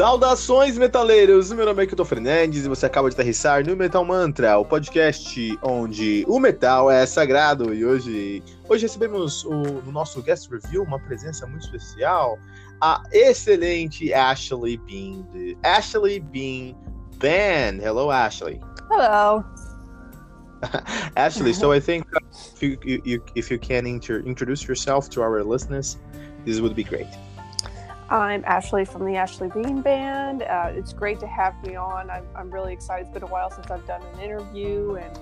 Saudações, metaleiros! Meu nome é Kilton Fernandes e você acaba de aterrissar no Metal Mantra, o podcast onde o metal é sagrado. E hoje, hoje recebemos o, no nosso guest review uma presença muito especial, a excelente Ashley Bean, Ashley Bean Band. Hello, Ashley. Hello. Ashley, so I think if you, you, if you can inter introduce yourself to our listeners, this would be great. I'm Ashley from the Ashley Bean Band. Uh, it's great to have me on. I'm, I'm, really excited. It's been a while since I've done an interview, and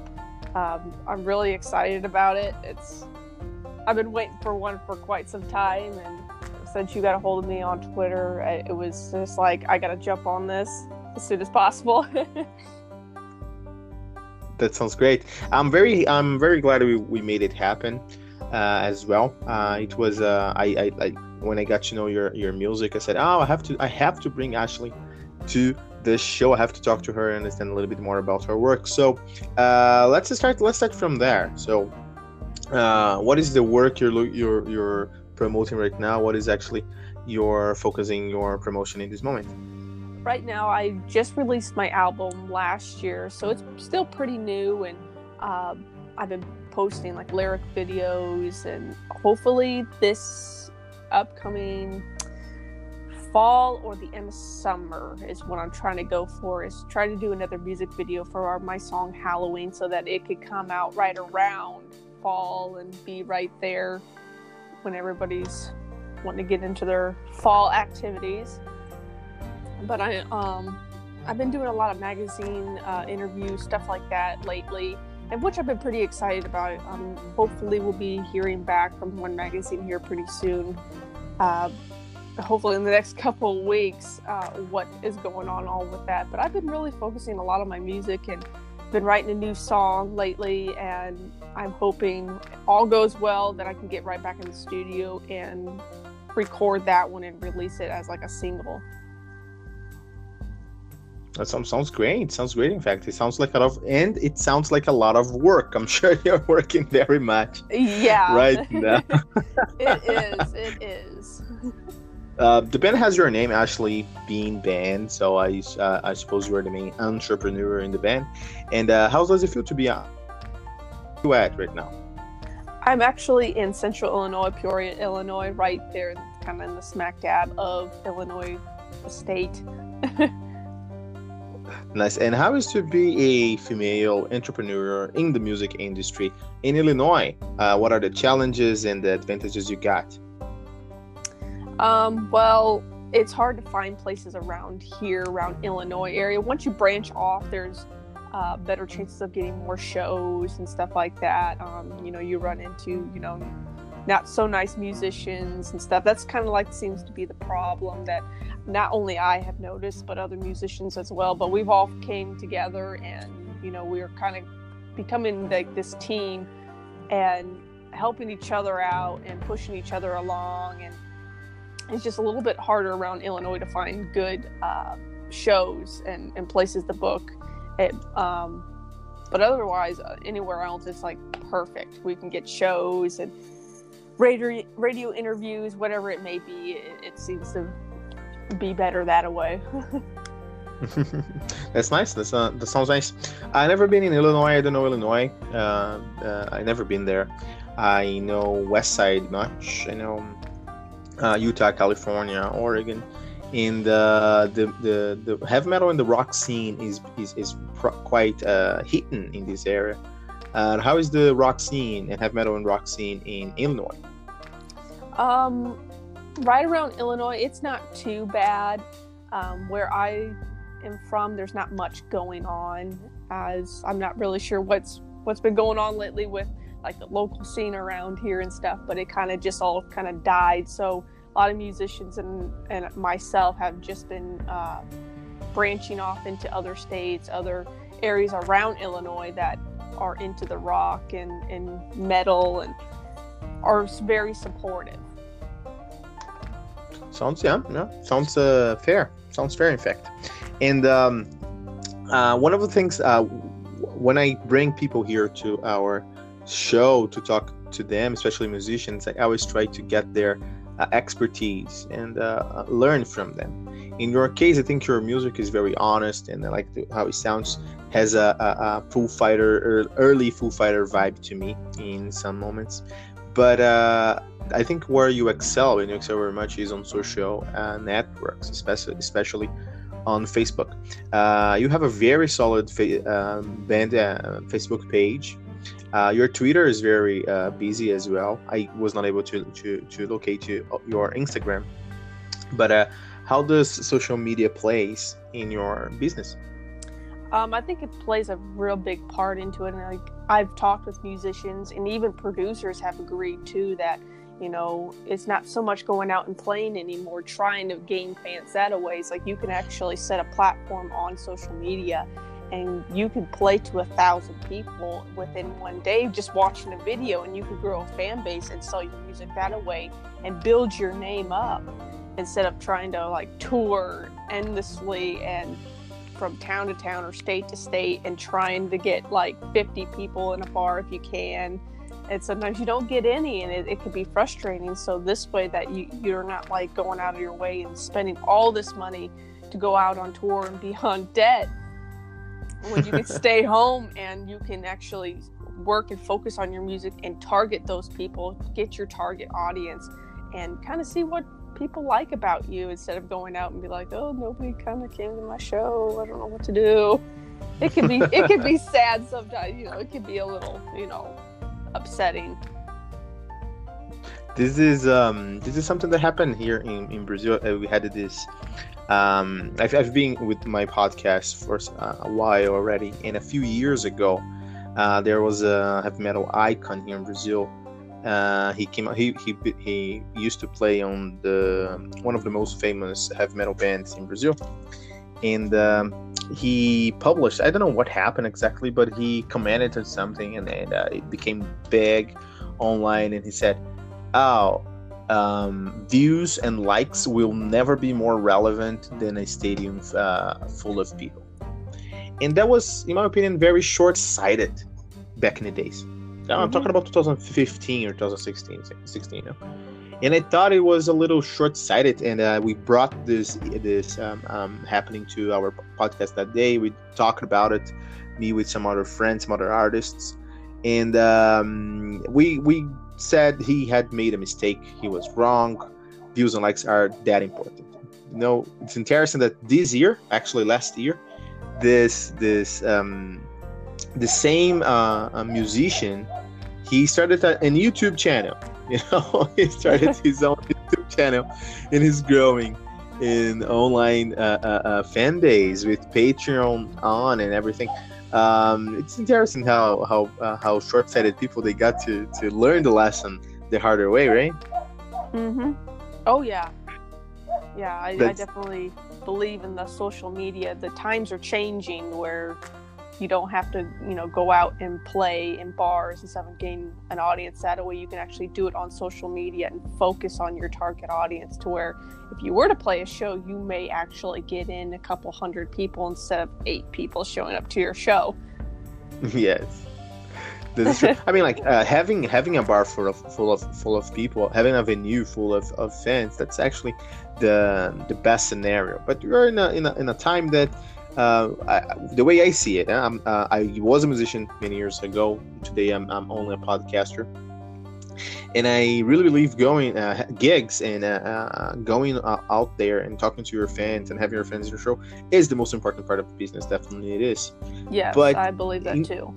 um, I'm really excited about it. It's I've been waiting for one for quite some time, and since you got a hold of me on Twitter, it was just like I got to jump on this as soon as possible. that sounds great. I'm very I'm very glad we, we made it happen uh, as well. Uh, it was uh, I, I, I when I got to know your your music, I said, "Oh, I have to I have to bring Ashley to this show. I have to talk to her and understand a little bit more about her work." So uh, let's start. Let's start from there. So, uh, what is the work you're you're you're promoting right now? What is actually your focusing your promotion in this moment? Right now, I just released my album last year, so it's still pretty new, and um, I've been posting like lyric videos, and hopefully this upcoming fall or the end of summer is what I'm trying to go for is try to do another music video for our my song Halloween so that it could come out right around fall and be right there when everybody's wanting to get into their fall activities. But I um I've been doing a lot of magazine uh, interviews, stuff like that lately, and which I've been pretty excited about. Um, hopefully, we'll be hearing back from one magazine here pretty soon. Uh, hopefully, in the next couple weeks, uh, what is going on all with that. But I've been really focusing a lot on my music and been writing a new song lately, and I'm hoping all goes well that I can get right back in the studio and record that one and release it as like a single. That sounds, sounds great. Sounds great. In fact, it sounds like a lot of, and it sounds like a lot of work. I'm sure you're working very much. Yeah. Right now. it is. It is. Uh, the band has your name, Ashley Bean Band. So I, uh, I suppose you're the main entrepreneur in the band. And uh, how does it feel to be on? You at right now? I'm actually in Central Illinois, Peoria, Illinois, right there, kind of in the smack dab of Illinois State. Nice. And how is to be a female entrepreneur in the music industry in Illinois? Uh, what are the challenges and the advantages you got? Um, well, it's hard to find places around here, around Illinois area. Once you branch off, there's uh, better chances of getting more shows and stuff like that. Um, you know, you run into, you know, not so nice musicians and stuff. That's kind of like seems to be the problem that not only I have noticed, but other musicians as well. But we've all came together, and you know, we are kind of becoming like this team and helping each other out and pushing each other along. And it's just a little bit harder around Illinois to find good uh, shows and, and places to book. It, um, but otherwise, uh, anywhere else, it's like perfect. We can get shows and radio radio interviews, whatever it may be. It, it seems to be better that way. That's nice. That's uh, that sounds nice. I never been in Illinois. I don't know Illinois. Uh, uh, I never been there. I know West Side much. I know uh, Utah, California, Oregon. And uh, the, the the heavy metal and the rock scene is is, is pro- quite uh, hidden in this area. And how is the rock scene and heavy metal and rock scene in Illinois? Um, right around Illinois, it's not too bad. Um, where I am from, there's not much going on, as I'm not really sure what's what's been going on lately with like the local scene around here and stuff, but it kind of just all kind of died. So a lot of musicians and, and myself have just been uh, branching off into other states, other areas around Illinois that are into the rock and, and metal and are very supportive. Sounds yeah, no, sounds uh, fair. Sounds fair, in fact. And um, uh, one of the things uh, when I bring people here to our show to talk to them, especially musicians, I always try to get their uh, expertise and uh, learn from them. In your case, I think your music is very honest, and I like the, how it sounds. Has a, a, a Foo Fighter, early Foo Fighter vibe to me in some moments. But uh, I think where you excel and you excel very much is on social uh, networks, especially especially on Facebook. Uh, you have a very solid fa- um, band uh, Facebook page. Uh, your Twitter is very uh, busy as well. I was not able to to, to locate you, your Instagram, but uh, how does social media plays in your business? Um, I think it plays a real big part into it. And like I've talked with musicians and even producers have agreed too that you know it's not so much going out and playing anymore, trying to gain fans that way. It's like you can actually set a platform on social media and you can play to a thousand people within one day just watching a video and you could grow a fan base and sell your music that way and build your name up instead of trying to like tour endlessly and from town to town or state to state and trying to get like 50 people in a bar if you can and sometimes you don't get any and it, it could be frustrating so this way that you you're not like going out of your way and spending all this money to go out on tour and be on debt when you can stay home and you can actually work and focus on your music and target those people, get your target audience, and kind of see what people like about you instead of going out and be like, oh, nobody kind of came to my show. I don't know what to do. It can be it can be sad sometimes. You know, it can be a little you know upsetting. This is um this is something that happened here in in Brazil. Uh, we had this um, I've, I've been with my podcast for uh, a while already, and a few years ago, uh, there was a heavy metal icon here in Brazil. Uh, he came He, he he used to play on the one of the most famous heavy metal bands in Brazil, and um, he published. I don't know what happened exactly, but he commented on something, and, and uh, it became big online. And he said, "Oh, um, views and likes will never be more relevant than a stadium uh, full of people. And that was, in my opinion, very short sighted back in the days. Mm-hmm. I'm talking about 2015 or 2016, 16. You know? And I thought it was a little short sighted. And uh, we brought this this um, um, happening to our podcast that day. We talked about it, me with some other friends, some other artists. And um, we we said he had made a mistake, he was wrong. Views and likes are that important. You know, it's interesting that this year, actually last year, this this um, the same uh, musician, he started a, a YouTube channel. You know, he started his own YouTube channel, and he's growing in online uh, uh, uh, fan days with Patreon on and everything um, it's interesting how how uh, how short-sighted people they got to to learn the lesson the harder way, right? Mhm. Oh yeah, yeah. I, I definitely believe in the social media. The times are changing where you don't have to you know go out and play in bars and stuff and gain an audience that way you can actually do it on social media and focus on your target audience to where if you were to play a show you may actually get in a couple hundred people instead of eight people showing up to your show yes I mean, like uh, having having a bar full of full of full of people, having a venue full of, of fans. That's actually the the best scenario. But we're in a in a, in a time that uh, I, the way I see it, uh, i was a musician many years ago. Today, I'm, I'm only a podcaster, and I really believe going uh, gigs and uh, uh, going out there and talking to your fans and having your fans in your show is the most important part of the business. Definitely, it is. Yeah, but I believe that too.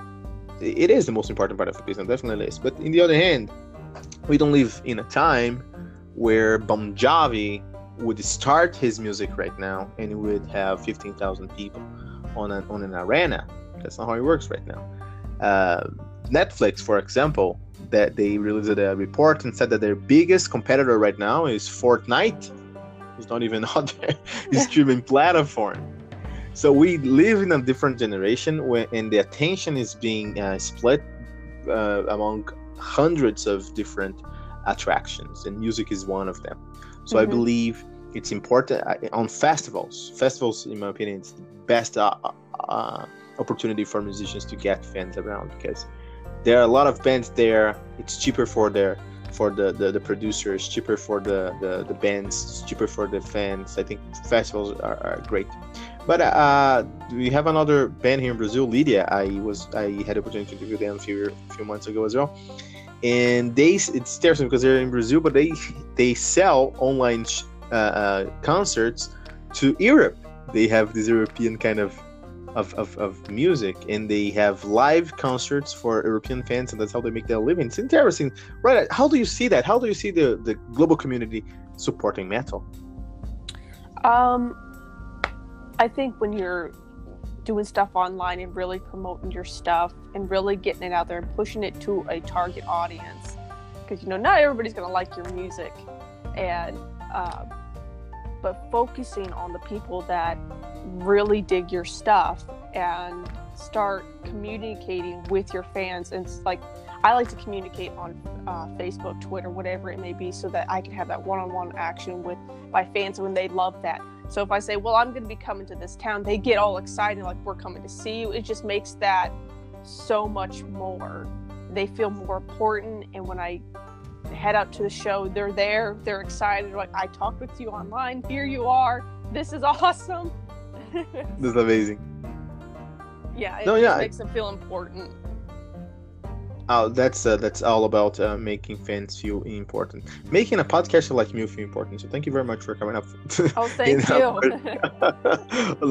It is the most important part of the business. Definitely is. But in the other hand, we don't live in a time where Bon Jovi would start his music right now and he would have 15,000 people on an, on an arena. That's not how it works right now. Uh, Netflix, for example, that they released a report and said that their biggest competitor right now is Fortnite. It's not even on their streaming platform. So we live in a different generation where, and the attention is being uh, split uh, among hundreds of different attractions, and music is one of them. So I Mhm. believe it's important uh, on festivals. Festivals, in my opinion, it's the best uh, uh, opportunity for musicians to get fans around because there are a lot of bands there. It's cheaper for their for the, the, the producers, cheaper for the, the, the bands, cheaper for the fans. I think festivals are, are great. But uh, we have another band here in Brazil, Lydia. I was I had the opportunity to interview them a few few months ago as well, and they it's interesting because they're in Brazil, but they they sell online uh, uh, concerts to Europe. They have this European kind of of, of, of music and they have live concerts for European fans and that's how they make their living. It's interesting. Right. How do you see that? How do you see the, the global community supporting metal? Um, I think when you're doing stuff online and really promoting your stuff and really getting it out there and pushing it to a target audience, because you know not everybody's gonna like your music, and uh, but focusing on the people that really dig your stuff and start communicating with your fans and like I like to communicate on uh, Facebook, Twitter, whatever it may be, so that I can have that one-on-one action with my fans when they love that. So if I say, "Well, I'm going to be coming to this town," they get all excited, like we're coming to see you. It just makes that so much more. They feel more important, and when I head out to the show, they're there, they're excited. Like I talked with you online, here you are. This is awesome. This is amazing. yeah, it No, yeah, I- makes them feel important. Oh, that's uh, that's all about uh, making fans feel important. Making a podcaster like me feel important. So thank you very much for coming up. Oh, thank you.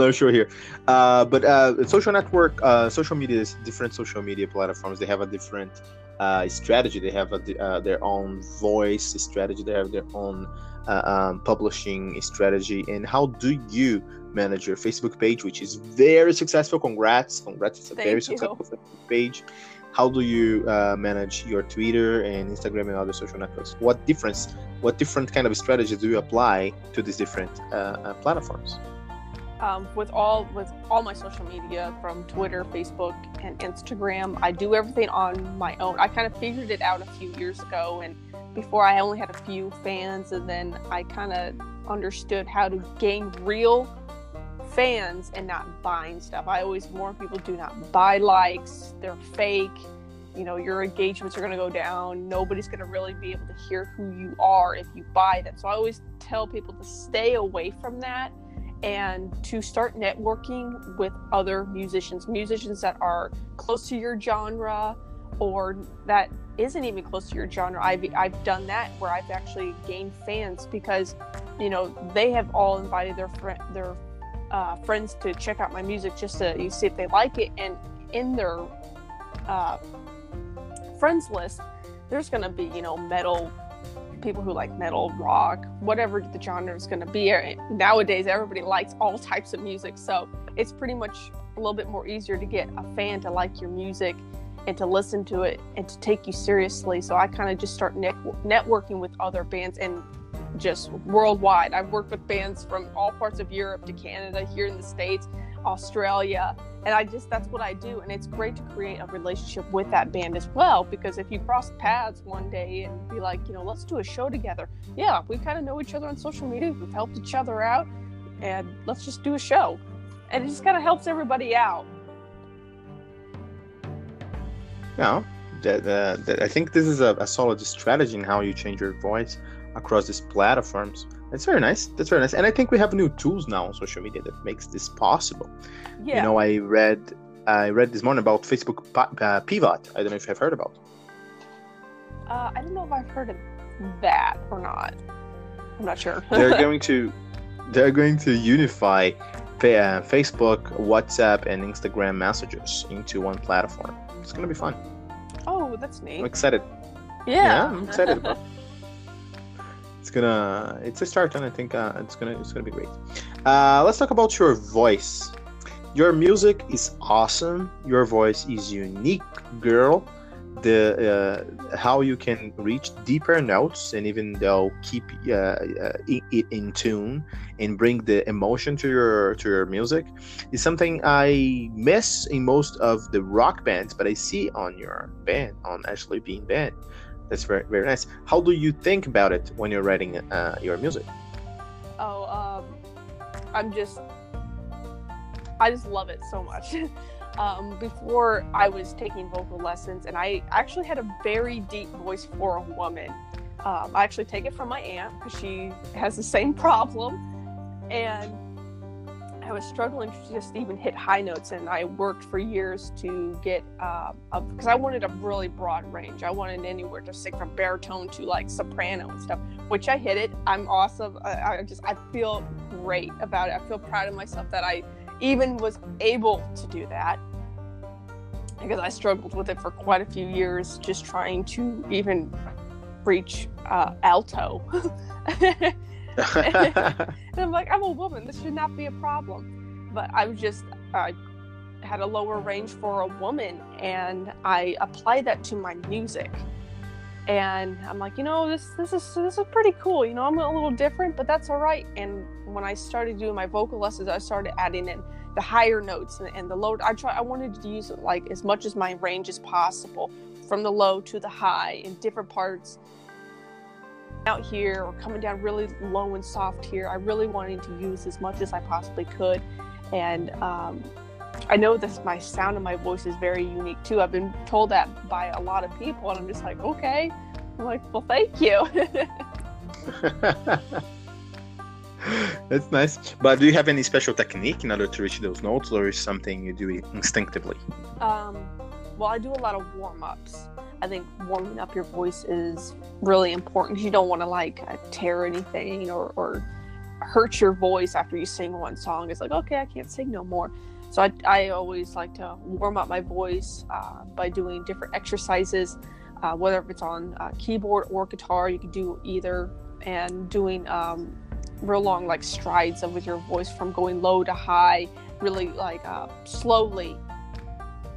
on show here. Uh, but uh, social network, uh, social media, is different social media platforms. They have a different uh, strategy. They have a, uh, their own voice strategy. They have their own uh, um, publishing strategy. And how do you manage your Facebook page, which is very successful? Congrats! Congrats! It's a Thank very you. successful Facebook page. How do you uh, manage your Twitter and Instagram and other social networks? What difference? What different kind of strategies do you apply to these different uh, uh, platforms? Um, with all with all my social media from Twitter, Facebook, and Instagram. I do everything on my own. I kind of figured it out a few years ago, and before I only had a few fans, and then I kind of understood how to gain real fans and not buying stuff. I always warn people: do not buy likes; they're fake. You know, your engagements are going to go down. Nobody's going to really be able to hear who you are if you buy them. So I always tell people to stay away from that and to start networking with other musicians, musicians that are close to your genre or that isn't even close to your genre. I've, I've done that where I've actually gained fans because, you know, they have all invited their their uh, friends to check out my music just to you see if they like it. And in their uh, friends list, there's going to be, you know, metal people who like metal, rock, whatever the genre is going to be. Eh, nowadays, everybody likes all types of music, so it's pretty much a little bit more easier to get a fan to like your music and to listen to it and to take you seriously. So I kind of just start net- networking with other bands and just worldwide. I've worked with bands from all parts of Europe to Canada, here in the States, Australia, and I just that's what I do. And it's great to create a relationship with that band as well because if you cross paths one day and be like, you know, let's do a show together. Yeah, we kind of know each other on social media, we've helped each other out, and let's just do a show. And it just kind of helps everybody out. That I think this is a, a solid strategy in how you change your voice across these platforms. That's very nice. That's very nice. And I think we have new tools now on social media that makes this possible. Yeah. You know, I read I read this morning about Facebook uh, Pivot. I don't know if you've heard about. uh, I don't know if I've heard of that or not. I'm not sure. They're going to they're going to unify uh, Facebook, WhatsApp, and Instagram messages into one platform. It's gonna be fun. oh, that's neat. I'm excited. Yeah. I'm excited about. it. It's gonna. It's a start, and I think uh, it's gonna. It's gonna be great. Uh, let's talk about your voice. Your music is awesome. Your voice is unique, girl. the uh, how you can reach deeper notes and even though keep uh, uh, it in tune and bring the emotion to your to your music is something I miss in most of the rock bands, but I see on your band on Ashley Bean band. That's very very nice. How do you think about it when you're writing uh, your music? Oh, um, I'm just, I just love it so much. um, before I was taking vocal lessons, and I actually had a very deep voice for a woman. Um, I actually take it from my aunt because she has the same problem, and I was struggling to just even hit high notes, and I worked for years to get because uh, I wanted a really broad range. I wanted anywhere to sing from baritone to like soprano and stuff, which I hit it. I'm awesome. I, I just I feel great about it. I feel proud of myself that I even was able to do that because I struggled with it for quite a few years, just trying to even reach uh, alto. and I'm like, I'm a woman. This should not be a problem. But I was just, I had a lower range for a woman, and I applied that to my music. And I'm like, you know, this this is this is pretty cool. You know, I'm a little different, but that's all right. And when I started doing my vocal lessons, I started adding in the higher notes and, and the low. I try. I wanted to use like as much as my range as possible, from the low to the high in different parts out here or coming down really low and soft here. I really wanted to use as much as I possibly could. And um, I know that my sound and my voice is very unique too. I've been told that by a lot of people, and I'm just like, okay. I'm like, well, thank you. That's nice. But do you have any special technique in order to reach those notes, or is something you do instinctively? Um, well, I do a lot of warm ups. I think warming up your voice is really important you don't want to like uh, tear anything or, or hurt your voice after you sing one song. It's like, okay, I can't sing no more. So I, I always like to warm up my voice uh, by doing different exercises, uh, whether it's on uh, keyboard or guitar. You can do either, and doing um, real long like strides of with your voice from going low to high, really like uh, slowly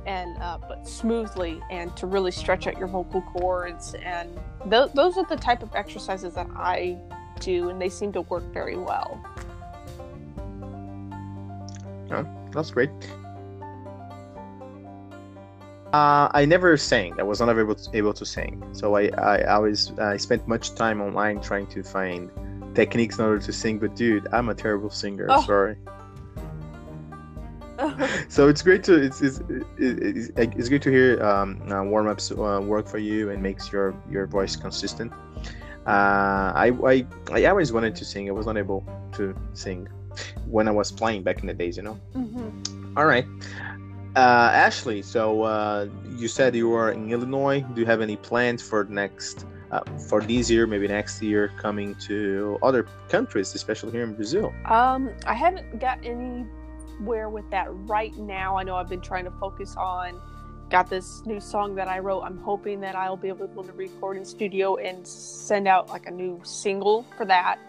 and uh, but smoothly and to really stretch out your vocal cords and th- those are the type of exercises that i do and they seem to work very well oh, that's great uh, I never sang. I was not able to, able to sing. So I, I, always I spent much time online trying to find techniques in order to sing. But dude, I'm a terrible singer. Oh. Sorry. so it's great to it's it's, it's, it's great to hear um, uh, warm ups uh, work for you and makes your your voice consistent. Uh, I, I I always wanted to sing. I was not able to sing when I was playing back in the days. You know. Mm-hmm. All right, uh, Ashley. So uh, you said you are in Illinois. Do you have any plans for next? Uh, for this year, maybe next year, coming to other countries, especially here in Brazil? Um, I haven't got any where with that right now. I know I've been trying to focus on got this new song that I wrote. I'm hoping that I'll be able to record in studio and send out like a new single for that.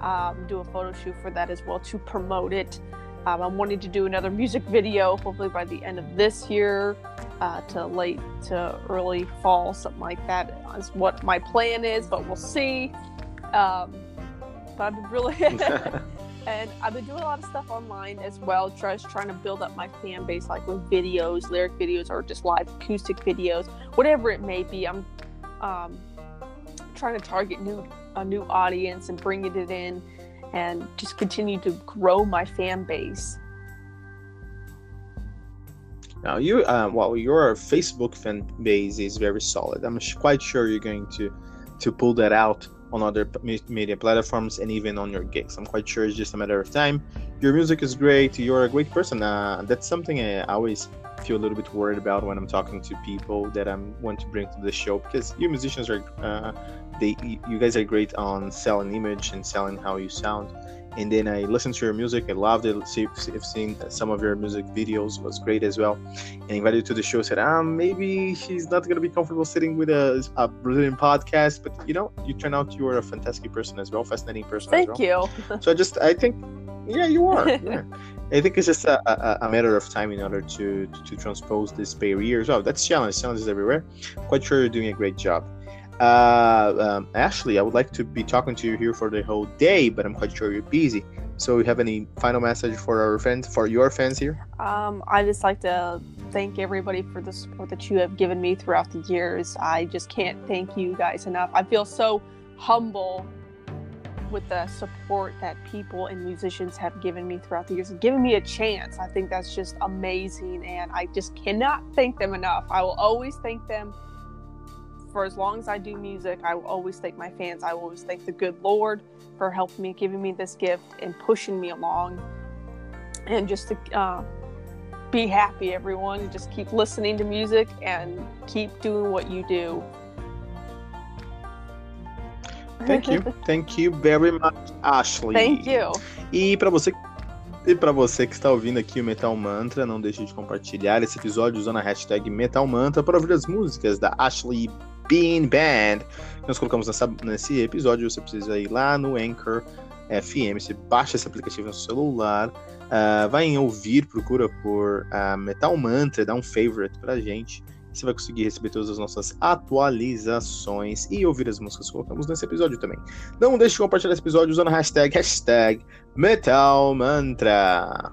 Um, do a photo shoot for that as well to promote it. Um, I'm wanting to do another music video, hopefully by the end of this year, uh, to late to early fall, something like that is what my plan is. But we'll see. Um, but I'm really and I've been doing a lot of stuff online as well, just trying to build up my fan base, like with videos, lyric videos, or just live acoustic videos, whatever it may be. I'm um, trying to target new a new audience and bringing it in, and just continue to grow my fan base. Now you, uh, well, your Facebook fan base is very solid. I'm quite sure you're going to to pull that out on other media platforms and even on your gigs. I'm quite sure it's just a matter of time. Your music is great. You're a great person. Uh, that's something I always feel a little bit worried about when I'm talking to people that I'm want to bring to the show because you musicians are, uh, they, you guys are great on selling image and selling how you sound and then I listened to your music. I loved it. See, I've seen some of your music videos was great as well. And invited to the show. Said, ah, maybe she's not gonna be comfortable sitting with a, a Brazilian podcast, but you know, you turn out you are a fantastic person as well, fascinating person. Thank well. you. so I just, I think, yeah, you are. Yeah. I think it's just a, a, a, matter of time in order to, to, to transpose this barrier as well. that's challenge. Challenges everywhere. Quite sure you're doing a great job. Uh, um, Ashley, I would like to be talking to you here for the whole day, but I'm quite sure you're busy. So, you have any final message for our fans, for your fans here? Um, I just like to thank everybody for the support that you have given me throughout the years. I just can't thank you guys enough. I feel so humble with the support that people and musicians have given me throughout the years and given me a chance. I think that's just amazing, and I just cannot thank them enough. I will always thank them for as long as I do music. I will always thank my fans. I will always thank the good Lord for helping me, giving me this gift, and pushing me along. And just to uh, be happy, everyone. Just keep listening to music and keep doing what you do. Thank you. Thank you very much, Ashley. Thank you. E para você e para você que está ouvindo aqui o Metal Mantra, não deixe de compartilhar esse episódio usando a hashtag Metal Mantra para ouvir as músicas da Ashley Bean Band que nós colocamos nessa, nesse episódio. Você precisa ir lá no Anchor FM, você baixa esse aplicativo no seu celular, uh, vai em ouvir, procura por uh, Metal Mantra, dá um favorite pra gente você vai conseguir receber todas as nossas atualizações e ouvir as músicas que colocamos nesse episódio também. Não deixe de compartilhar esse episódio usando a hashtag, hashtag Metal Mantra.